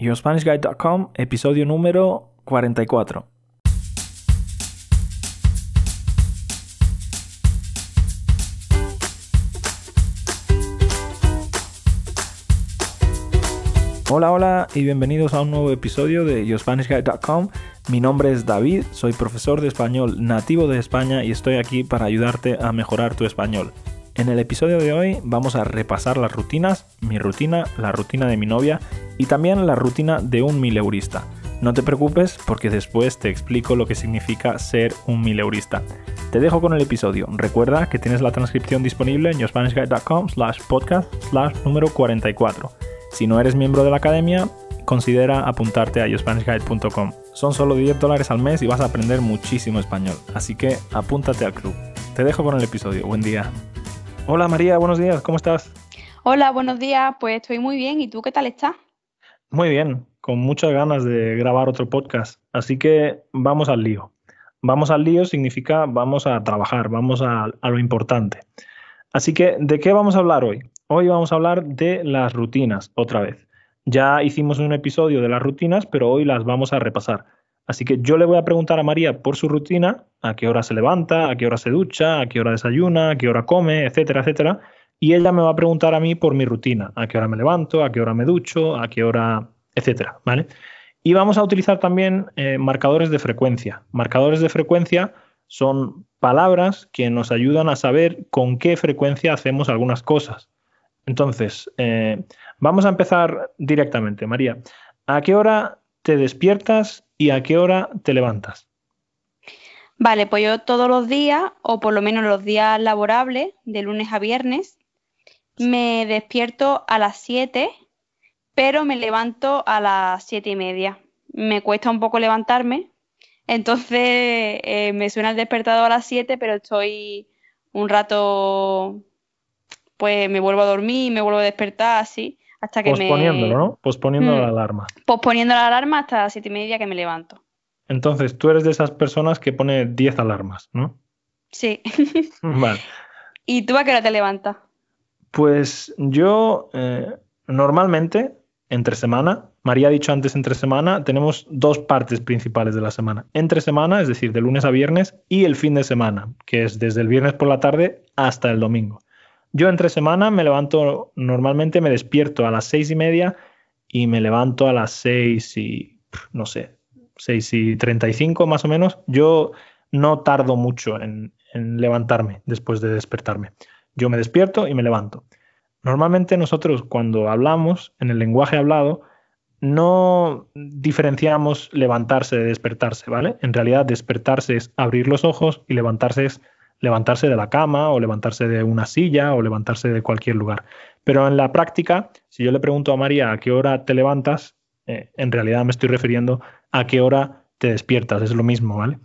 YourSpanishGuide.com, episodio número 44. Hola, hola y bienvenidos a un nuevo episodio de YourSpanishGuide.com. Mi nombre es David, soy profesor de español nativo de España y estoy aquí para ayudarte a mejorar tu español. En el episodio de hoy vamos a repasar las rutinas, mi rutina, la rutina de mi novia y también la rutina de un mileurista. No te preocupes porque después te explico lo que significa ser un mileurista. Te dejo con el episodio. Recuerda que tienes la transcripción disponible en yourspanishguide.com slash podcast slash número 44. Si no eres miembro de la academia, considera apuntarte a yourspanishguide.com. Son solo 10 dólares al mes y vas a aprender muchísimo español, así que apúntate al club. Te dejo con el episodio. Buen día. Hola María, buenos días, ¿cómo estás? Hola, buenos días, pues estoy muy bien. ¿Y tú qué tal estás? Muy bien, con muchas ganas de grabar otro podcast, así que vamos al lío. Vamos al lío significa vamos a trabajar, vamos a, a lo importante. Así que, ¿de qué vamos a hablar hoy? Hoy vamos a hablar de las rutinas, otra vez. Ya hicimos un episodio de las rutinas, pero hoy las vamos a repasar. Así que yo le voy a preguntar a María por su rutina, a qué hora se levanta, a qué hora se ducha, a qué hora desayuna, a qué hora come, etcétera, etcétera. Y ella me va a preguntar a mí por mi rutina, a qué hora me levanto, a qué hora me ducho, a qué hora, etcétera, ¿vale? Y vamos a utilizar también eh, marcadores de frecuencia. Marcadores de frecuencia son palabras que nos ayudan a saber con qué frecuencia hacemos algunas cosas. Entonces, eh, vamos a empezar directamente. María, ¿a qué hora te despiertas y a qué hora te levantas? Vale, pues yo todos los días, o por lo menos los días laborables, de lunes a viernes, me despierto a las 7, pero me levanto a las 7 y media. Me cuesta un poco levantarme, entonces eh, me suena el despertador a las 7, pero estoy un rato pues me vuelvo a dormir, me vuelvo a despertar así, hasta que Posponiéndolo, me... ¿no? Posponiendo la alarma. Posponiendo la alarma hasta las siete y media que me levanto. Entonces, tú eres de esas personas que pone 10 alarmas, ¿no? Sí. vale. ¿Y tú a qué hora te levantas? Pues yo eh, normalmente, entre semana, María ha dicho antes entre semana, tenemos dos partes principales de la semana. Entre semana, es decir, de lunes a viernes, y el fin de semana, que es desde el viernes por la tarde hasta el domingo. Yo entre semana me levanto, normalmente me despierto a las seis y media y me levanto a las seis y, no sé, seis y treinta y cinco más o menos. Yo no tardo mucho en, en levantarme después de despertarme. Yo me despierto y me levanto. Normalmente nosotros cuando hablamos en el lenguaje hablado no diferenciamos levantarse de despertarse, ¿vale? En realidad despertarse es abrir los ojos y levantarse es levantarse de la cama o levantarse de una silla o levantarse de cualquier lugar. Pero en la práctica, si yo le pregunto a María a qué hora te levantas, eh, en realidad me estoy refiriendo a qué hora te despiertas, es lo mismo, ¿vale?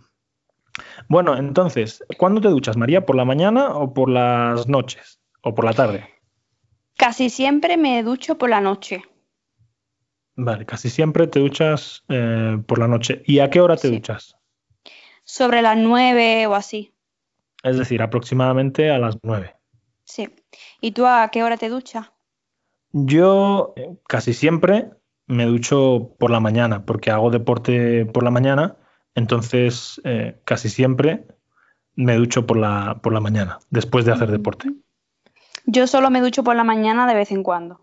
Bueno, entonces, ¿cuándo te duchas, María? ¿Por la mañana o por las noches? ¿O por la tarde? Casi siempre me ducho por la noche. Vale, casi siempre te duchas eh, por la noche. ¿Y a qué hora te Sí. duchas? Sobre las nueve o así. Es decir, aproximadamente a las nueve. Sí. ¿Y tú a qué hora te duchas? Yo eh, casi siempre me ducho por la mañana, porque hago deporte por la mañana, entonces eh, casi siempre me ducho por la, por la mañana, después de hacer deporte. Yo solo me ducho por la mañana de vez en cuando.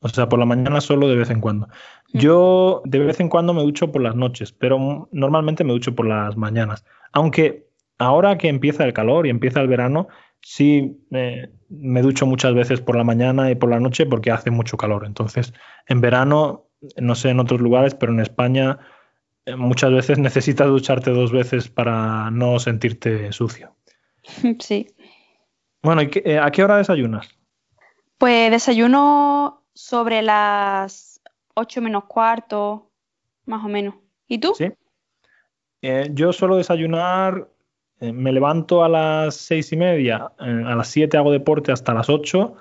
O sea, por la mañana solo de vez en cuando. Yo de vez en cuando me ducho por las noches, pero normalmente me ducho por las mañanas. Aunque ahora que empieza el calor y empieza el verano, sí eh, me ducho muchas veces por la mañana y por la noche porque hace mucho calor. Entonces, en verano, no sé en otros lugares, pero en España eh, muchas veces necesitas ducharte dos veces para no sentirte sucio. Sí. Bueno, ¿y qué- eh, ¿a qué hora desayunas? Pues desayuno sobre las ocho menos cuarto, más o menos. ¿Y tú? ¿Sí? Yo suelo desayunar, eh, me levanto a las seis y media, eh, a las siete hago deporte hasta las ocho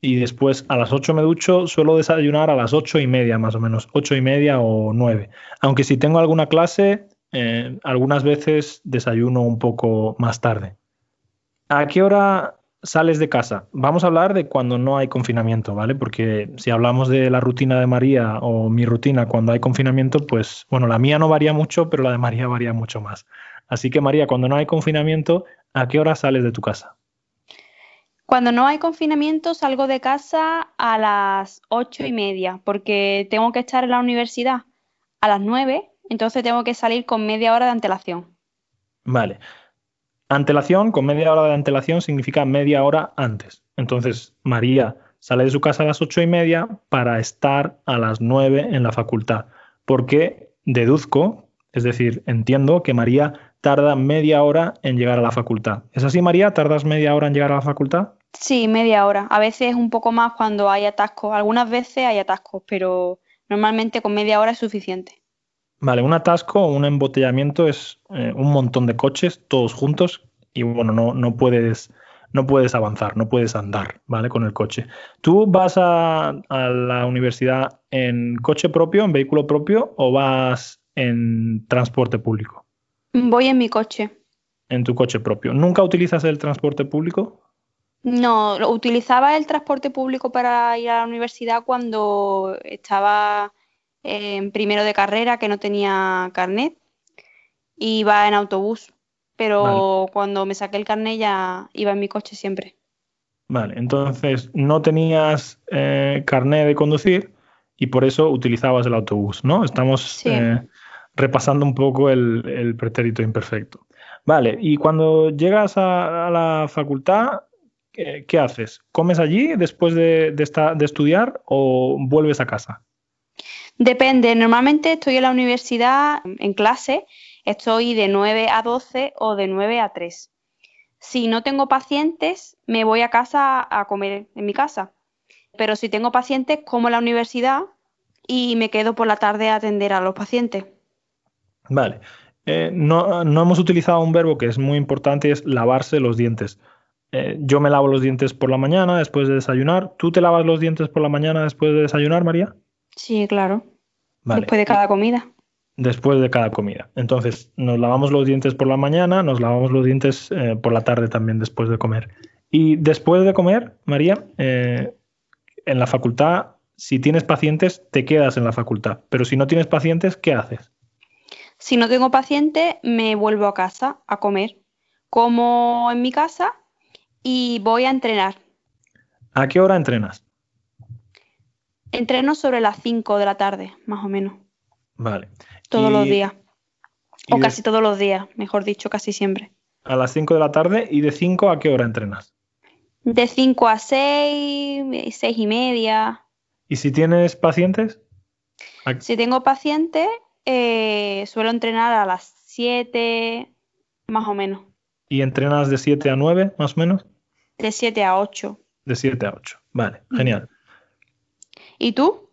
y después a las ocho me ducho, suelo desayunar a las ocho y media más o menos, ocho y media o nueve. Aunque si tengo alguna clase, eh, algunas veces desayuno un poco más tarde. ¿A qué hora sales de casa? Vamos a hablar de cuando no hay confinamiento, ¿vale? Porque si hablamos de la rutina de María o mi rutina cuando hay confinamiento, pues bueno, la mía no varía mucho, pero la de María varía mucho más. Así que María, cuando no hay confinamiento, ¿a qué hora sales de tu casa? Cuando no hay confinamiento salgo de casa a las ocho y media porque tengo que estar en la universidad a las nueve, entonces tengo que salir con media hora de antelación. Vale. Antelación, con media hora de antelación significa media hora antes. Entonces, María sale de su casa a las ocho y media para estar a las nueve en la facultad. Porque deduzco, es decir, entiendo que María tarda media hora en llegar a la facultad. ¿Es así, María? ¿Tardas media hora en llegar a la facultad? Sí, media hora. A veces un poco más cuando hay atascos. Algunas veces hay atascos, pero normalmente con media hora es suficiente. Vale, un atasco un embotellamiento es eh, un montón de coches todos juntos y bueno, no, no, puedes, no puedes avanzar, no puedes andar, ¿vale? Con el coche. ¿Tú vas a, a la universidad en coche propio, en vehículo propio o vas en transporte público? Voy en mi coche. En tu coche propio. ¿Nunca utilizas el transporte público? No, utilizaba el transporte público para ir a la universidad cuando estaba en primero de carrera, que no tenía carnet, iba en autobús. Pero cuando me saqué el carnet ya iba en mi coche siempre. Vale, entonces no tenías eh, carnet de conducir y por eso utilizabas el autobús, ¿no? Estamos eh, repasando un poco el, pretérito imperfecto. Vale, y cuando llegas a la facultad, ¿qué haces? ¿Comes allí después de, de, estudiar o vuelves a casa? Depende, normalmente estoy en la universidad en clase, estoy de 9 a 12 o de 9 a 3. Si no tengo pacientes, me voy a casa a comer en mi casa. Pero si tengo pacientes, como en la universidad y me quedo por la tarde a atender a los pacientes. Vale. Eh, no, no, hemos utilizado un verbo que es muy importante, es lavarse los dientes. Eh, yo me lavo los dientes por la mañana después de desayunar. ¿Tú te lavas los dientes por la mañana después de desayunar, María? Sí, claro. Después de cada comida. Después de cada comida. Entonces, nos lavamos los dientes por la mañana, nos lavamos los dientes eh, por la tarde también después de comer. Y después de comer, María, eh, en la facultad, si tienes pacientes, te quedas en la facultad. Pero si no tienes pacientes, ¿qué haces? Si no tengo pacientes, me vuelvo a casa a comer. Como en mi casa y voy a entrenar. ¿A qué hora entrenas? Entreno sobre las 5 de la tarde, más o menos. Vale. Todos los días. O casi todos los días, mejor dicho, casi siempre. A las 5 de la tarde y de 5 a qué hora entrenas? De 5 a 6, 6 y media. ¿Y si tienes pacientes? Si tengo pacientes, eh, suelo entrenar a las 7, más o menos. ¿Y entrenas de 7 a 9, más o menos? De 7 a 8. De 7 a 8. Vale, genial. ¿Y tú?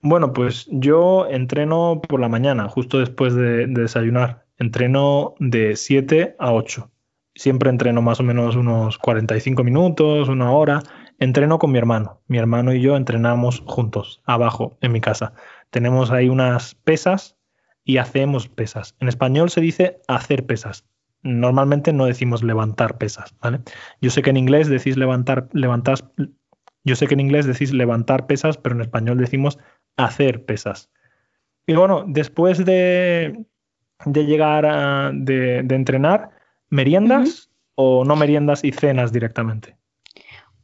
Bueno, pues yo entreno por la mañana, justo después de, desayunar. Entreno de 7 a 8. Siempre entreno más o menos unos 45 minutos, una hora. Entreno con mi hermano. Mi hermano y yo entrenamos juntos, abajo, en mi casa. Tenemos ahí unas pesas y hacemos pesas. En español se dice hacer pesas normalmente no decimos levantar pesas, ¿vale? Yo sé que en inglés decís levantar, levantas, yo sé que en inglés decís levantar pesas, pero en español decimos hacer pesas. Y bueno, después de, de llegar a, de, entrenar, ¿meriendas o no meriendas y cenas directamente?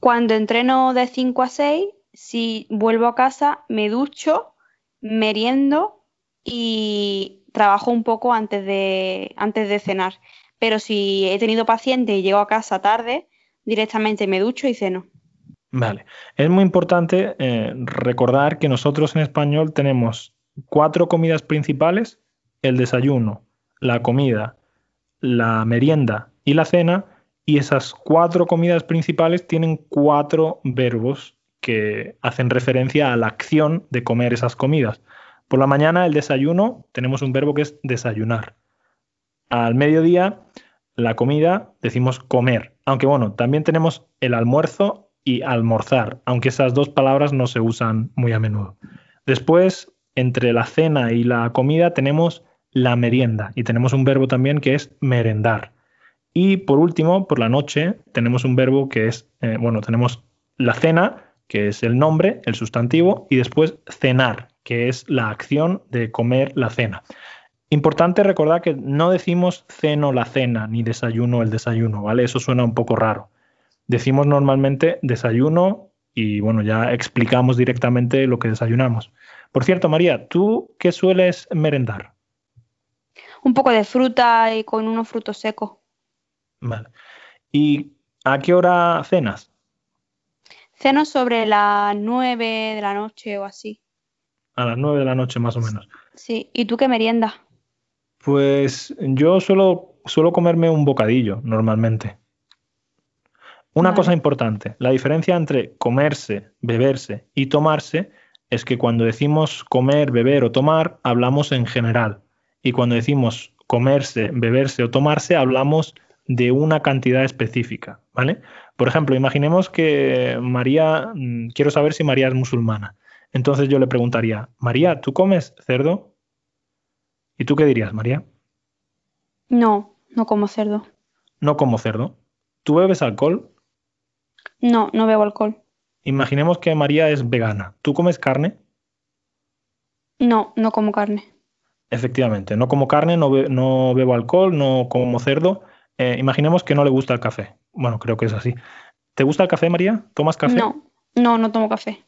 Cuando entreno de 5 a 6, si vuelvo a casa, me ducho, meriendo y trabajo un poco antes de, antes de cenar pero si he tenido paciente y llego a casa tarde, directamente me ducho y ceno. Vale. Es muy importante eh, recordar que nosotros en español tenemos cuatro comidas principales, el desayuno, la comida, la merienda y la cena, y esas cuatro comidas principales tienen cuatro verbos que hacen referencia a la acción de comer esas comidas. Por la mañana, el desayuno, tenemos un verbo que es desayunar. Al mediodía, la comida, decimos comer. Aunque bueno, también tenemos el almuerzo y almorzar, aunque esas dos palabras no se usan muy a menudo. Después, entre la cena y la comida, tenemos la merienda y tenemos un verbo también que es merendar. Y por último, por la noche, tenemos un verbo que es, eh, bueno, tenemos la cena, que es el nombre, el sustantivo, y después cenar, que es la acción de comer la cena. Importante recordar que no decimos ceno la cena, ni desayuno el desayuno, ¿vale? Eso suena un poco raro. Decimos normalmente desayuno y bueno, ya explicamos directamente lo que desayunamos. Por cierto, María, ¿tú qué sueles merendar? Un poco de fruta y con unos frutos secos. Vale. ¿Y a qué hora cenas? Ceno sobre las nueve de la noche o así. A las nueve de la noche más o menos. Sí, ¿y tú qué meriendas? Pues yo suelo, suelo comerme un bocadillo normalmente. Una Vale. cosa importante, la diferencia entre comerse, beberse y tomarse es que cuando decimos comer, beber o tomar, hablamos en general. Y cuando decimos comerse, beberse o tomarse, hablamos de una cantidad específica, ¿vale? Por ejemplo, imaginemos que María, mm, quiero saber si María es musulmana. Entonces yo le preguntaría, María, ¿tú comes cerdo? ¿Y tú qué dirías, María? No, no como cerdo. No como cerdo. ¿Tú bebes alcohol? No, no bebo alcohol. Imaginemos que María es vegana. ¿Tú comes carne? No, no como carne. Efectivamente, no como carne, no, be- no bebo alcohol, no como cerdo. Eh, imaginemos que no le gusta el café. Bueno, creo que es así. ¿Te gusta el café, María? ¿Tomas café? No, no, no tomo café.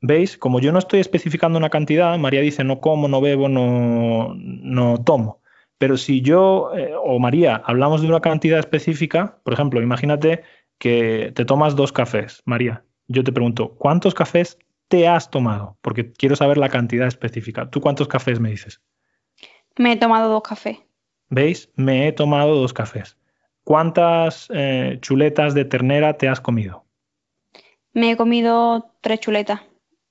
¿Veis? Como yo no estoy especificando una cantidad, María dice no como, no bebo, no, no tomo. Pero si yo eh, o María hablamos de una cantidad específica, por ejemplo, imagínate que te tomas dos cafés, María. Yo te pregunto, ¿cuántos cafés te has tomado? Porque quiero saber la cantidad específica. ¿Tú cuántos cafés me dices? Me he tomado dos cafés. ¿Veis? Me he tomado dos cafés. ¿Cuántas eh, chuletas de ternera te has comido? Me he comido tres chuletas.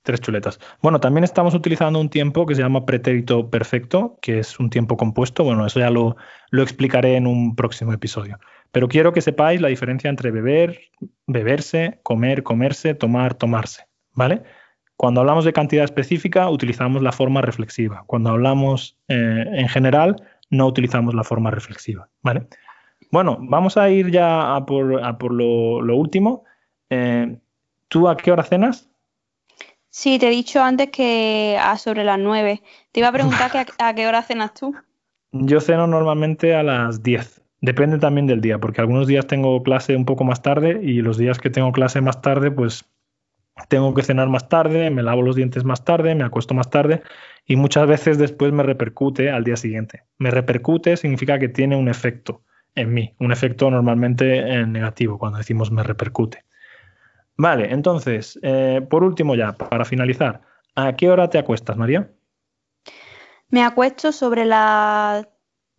Tres chuletas. Bueno, también estamos utilizando un tiempo que se llama pretérito perfecto, que es un tiempo compuesto. Bueno, eso ya lo, lo explicaré en un próximo episodio. Pero quiero que sepáis la diferencia entre beber, beberse, comer, comerse, tomar, tomarse. ¿Vale? Cuando hablamos de cantidad específica, utilizamos la forma reflexiva. Cuando hablamos eh, en general, no utilizamos la forma reflexiva. ¿Vale? Bueno, vamos a ir ya a por, a por lo, lo último. Eh, ¿Tú a qué hora cenas? Sí, te he dicho antes que a sobre las nueve. Te iba a preguntar que a, a qué hora cenas tú. Yo ceno normalmente a las 10. Depende también del día, porque algunos días tengo clase un poco más tarde y los días que tengo clase más tarde, pues tengo que cenar más tarde, me lavo los dientes más tarde, me acuesto más tarde y muchas veces después me repercute al día siguiente. Me repercute significa que tiene un efecto en mí, un efecto normalmente eh, negativo cuando decimos me repercute. Vale, entonces, eh, por último ya, para finalizar, ¿a qué hora te acuestas, María? Me acuesto sobre las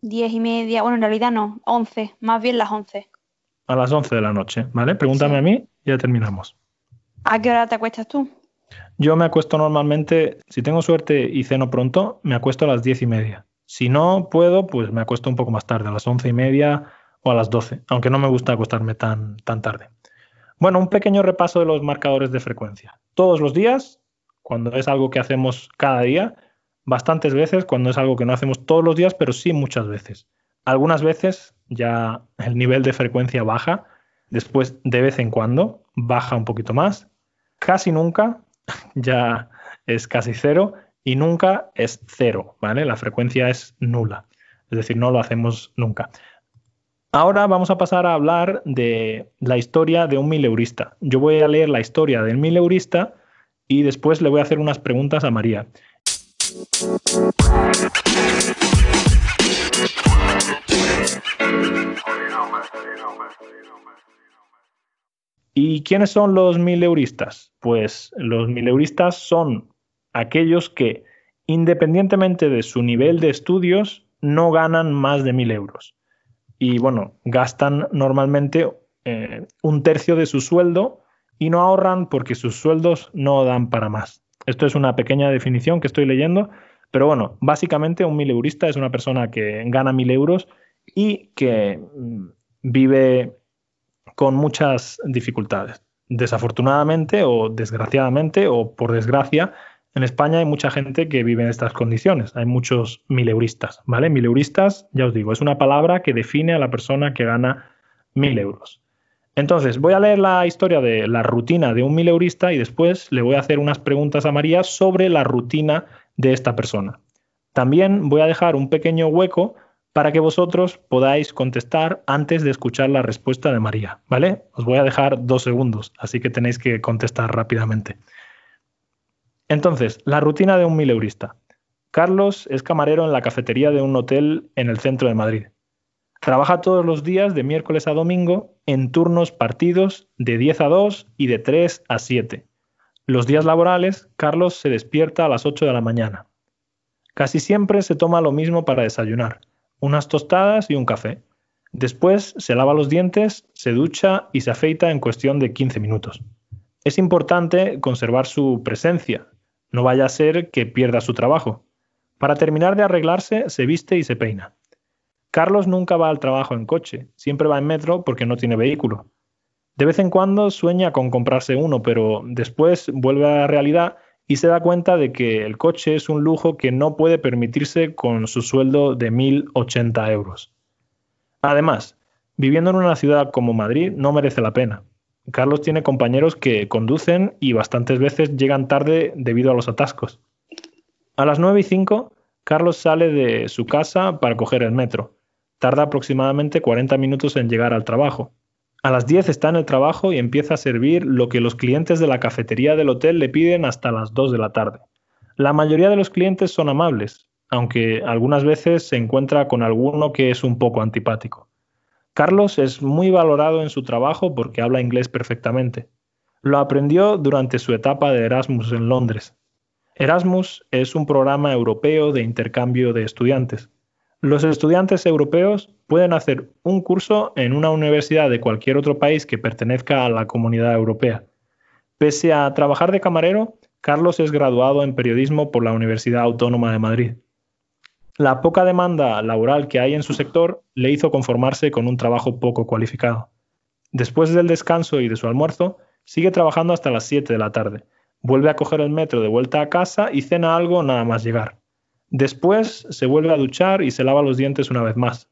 diez y media. Bueno, en realidad no, once, más bien las once. A las 11 de la noche, ¿vale? Pregúntame Sí. a mí y ya terminamos. ¿A qué hora te acuestas tú? Yo me acuesto normalmente, si tengo suerte y ceno pronto, me acuesto a las diez y media. Si no puedo, pues me acuesto un poco más tarde, a las once y media o a las doce, aunque no me gusta acostarme tan, tan tarde. Bueno, un pequeño repaso de los marcadores de frecuencia. Todos los días, cuando es algo que hacemos cada día, bastantes veces, cuando es algo que no hacemos todos los días, pero sí muchas veces. Algunas veces ya el nivel de frecuencia baja, después de vez en cuando baja un poquito más, casi nunca ya es casi cero y nunca es cero, ¿vale? La frecuencia es nula, es decir, no lo hacemos nunca. Ahora vamos a pasar a hablar de la historia de un mileurista. Yo voy a leer la historia del mileurista y después le voy a hacer unas preguntas a María. ¿Y quiénes son los mileuristas? Pues los mileuristas son aquellos que, independientemente de su nivel de estudios, no ganan más de mil euros. Y bueno, gastan normalmente eh, un tercio de su sueldo y no ahorran porque sus sueldos no dan para más. Esto es una pequeña definición que estoy leyendo, pero bueno, básicamente un mileurista es una persona que gana mil euros y que mm, vive con muchas dificultades. Desafortunadamente o desgraciadamente o por desgracia, En España hay mucha gente que vive en estas condiciones, hay muchos mileuristas, ¿vale? Mileuristas, ya os digo, es una palabra que define a la persona que gana mil euros. Entonces, voy a leer la historia de la rutina de un mileurista y después le voy a hacer unas preguntas a María sobre la rutina de esta persona. También voy a dejar un pequeño hueco para que vosotros podáis contestar antes de escuchar la respuesta de María, ¿vale? Os voy a dejar dos segundos, así que tenéis que contestar rápidamente. Entonces, la rutina de un mileurista. Carlos es camarero en la cafetería de un hotel en el centro de Madrid. Trabaja todos los días de miércoles a domingo en turnos partidos de 10 a 2 y de 3 a 7. Los días laborales, Carlos se despierta a las 8 de la mañana. Casi siempre se toma lo mismo para desayunar, unas tostadas y un café. Después se lava los dientes, se ducha y se afeita en cuestión de 15 minutos. Es importante conservar su presencia, no vaya a ser que pierda su trabajo. Para terminar de arreglarse, se viste y se peina. Carlos nunca va al trabajo en coche, siempre va en metro porque no tiene vehículo. De vez en cuando sueña con comprarse uno, pero después vuelve a la realidad y se da cuenta de que el coche es un lujo que no puede permitirse con su sueldo de 1.080 euros. Además, viviendo en una ciudad como Madrid no merece la pena. Carlos tiene compañeros que conducen y bastantes veces llegan tarde debido a los atascos. A las 9 y 5, Carlos sale de su casa para coger el metro. Tarda aproximadamente 40 minutos en llegar al trabajo. A las 10 está en el trabajo y empieza a servir lo que los clientes de la cafetería del hotel le piden hasta las 2 de la tarde. La mayoría de los clientes son amables, aunque algunas veces se encuentra con alguno que es un poco antipático. Carlos es muy valorado en su trabajo porque habla inglés perfectamente. Lo aprendió durante su etapa de Erasmus en Londres. Erasmus es un programa europeo de intercambio de estudiantes. Los estudiantes europeos pueden hacer un curso en una universidad de cualquier otro país que pertenezca a la comunidad europea. Pese a trabajar de camarero, Carlos es graduado en periodismo por la Universidad Autónoma de Madrid. La poca demanda laboral que hay en su sector le hizo conformarse con un trabajo poco cualificado. Después del descanso y de su almuerzo, sigue trabajando hasta las 7 de la tarde. Vuelve a coger el metro de vuelta a casa y cena algo nada más llegar. Después se vuelve a duchar y se lava los dientes una vez más.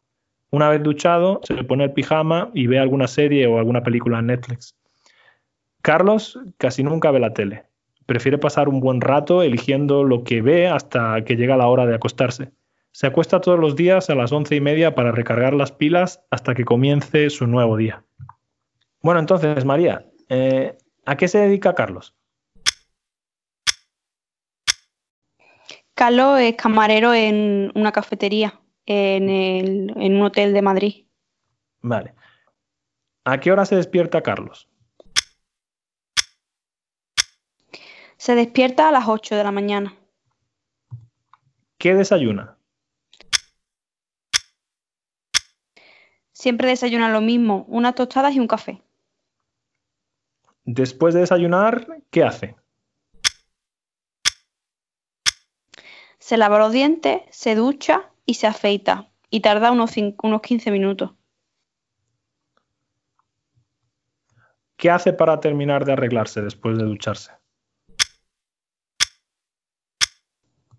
Una vez duchado, se le pone el pijama y ve alguna serie o alguna película en Netflix. Carlos casi nunca ve la tele. Prefiere pasar un buen rato eligiendo lo que ve hasta que llega la hora de acostarse. Se acuesta todos los días a las once y media para recargar las pilas hasta que comience su nuevo día. Bueno, entonces, María, eh, ¿a qué se dedica Carlos? Carlos es camarero en una cafetería en, en un hotel de Madrid. Vale. ¿A qué hora se despierta Carlos? Se despierta a las 8 de la mañana. ¿Qué desayuna? Siempre desayuna lo mismo, unas tostadas y un café. Después de desayunar, ¿qué hace? Se lava los dientes, se ducha y se afeita. Y tarda unos, unos 15 minutos. ¿Qué hace para terminar de arreglarse después de ducharse?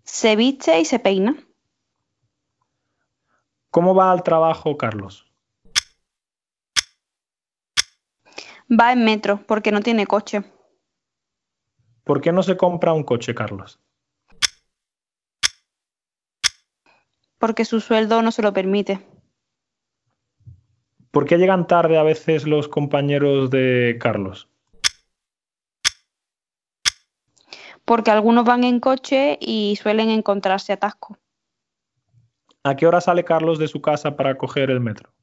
Se viste y se peina. ¿Cómo va al trabajo, Carlos? Va en metro porque no tiene coche. ¿Por qué no se compra un coche, Carlos? Porque su sueldo no se lo permite. ¿Por qué llegan tarde a veces los compañeros de Carlos? Porque algunos van en coche y suelen encontrarse atasco. ¿A qué hora sale Carlos de su casa para coger el metro?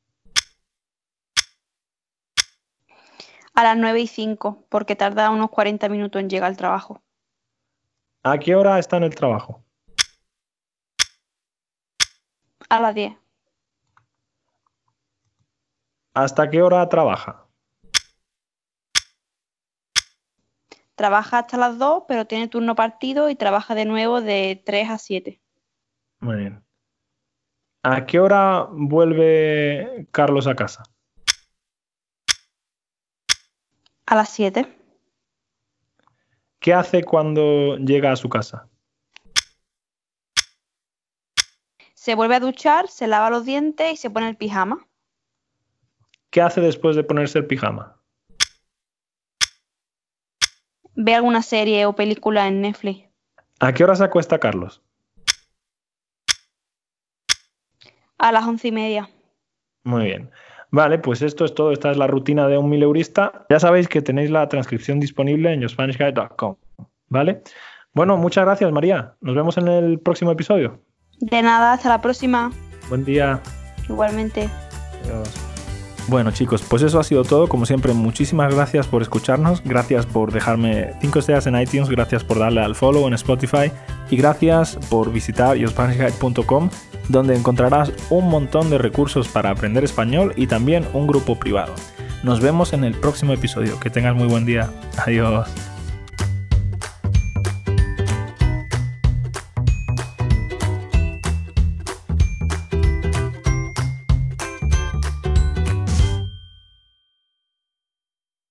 A las 9 y 5, porque tarda unos 40 minutos en llegar al trabajo. ¿A qué hora está en el trabajo? A las 10. ¿Hasta qué hora trabaja? Trabaja hasta las 2, pero tiene turno partido y trabaja de nuevo de 3 a 7. Muy bien. ¿A qué hora vuelve Carlos a casa? A las 7. ¿Qué hace cuando llega a su casa? Se vuelve a duchar, se lava los dientes y se pone el pijama. ¿Qué hace después de ponerse el pijama? Ve alguna serie o película en Netflix. ¿A qué hora se acuesta Carlos? A las once y media. Muy bien. Vale, pues esto es todo. Esta es la rutina de un mileurista. Ya sabéis que tenéis la transcripción disponible en yourspanishguide.com. ¿Vale? Bueno, muchas gracias, María. Nos vemos en el próximo episodio. De nada, hasta la próxima. Buen día. Igualmente. Adiós. Bueno chicos, pues eso ha sido todo. Como siempre, muchísimas gracias por escucharnos, gracias por dejarme 5 estrellas en iTunes, gracias por darle al follow en Spotify y gracias por visitar yourspanishguide.com donde encontrarás un montón de recursos para aprender español y también un grupo privado. Nos vemos en el próximo episodio. Que tengas muy buen día. Adiós.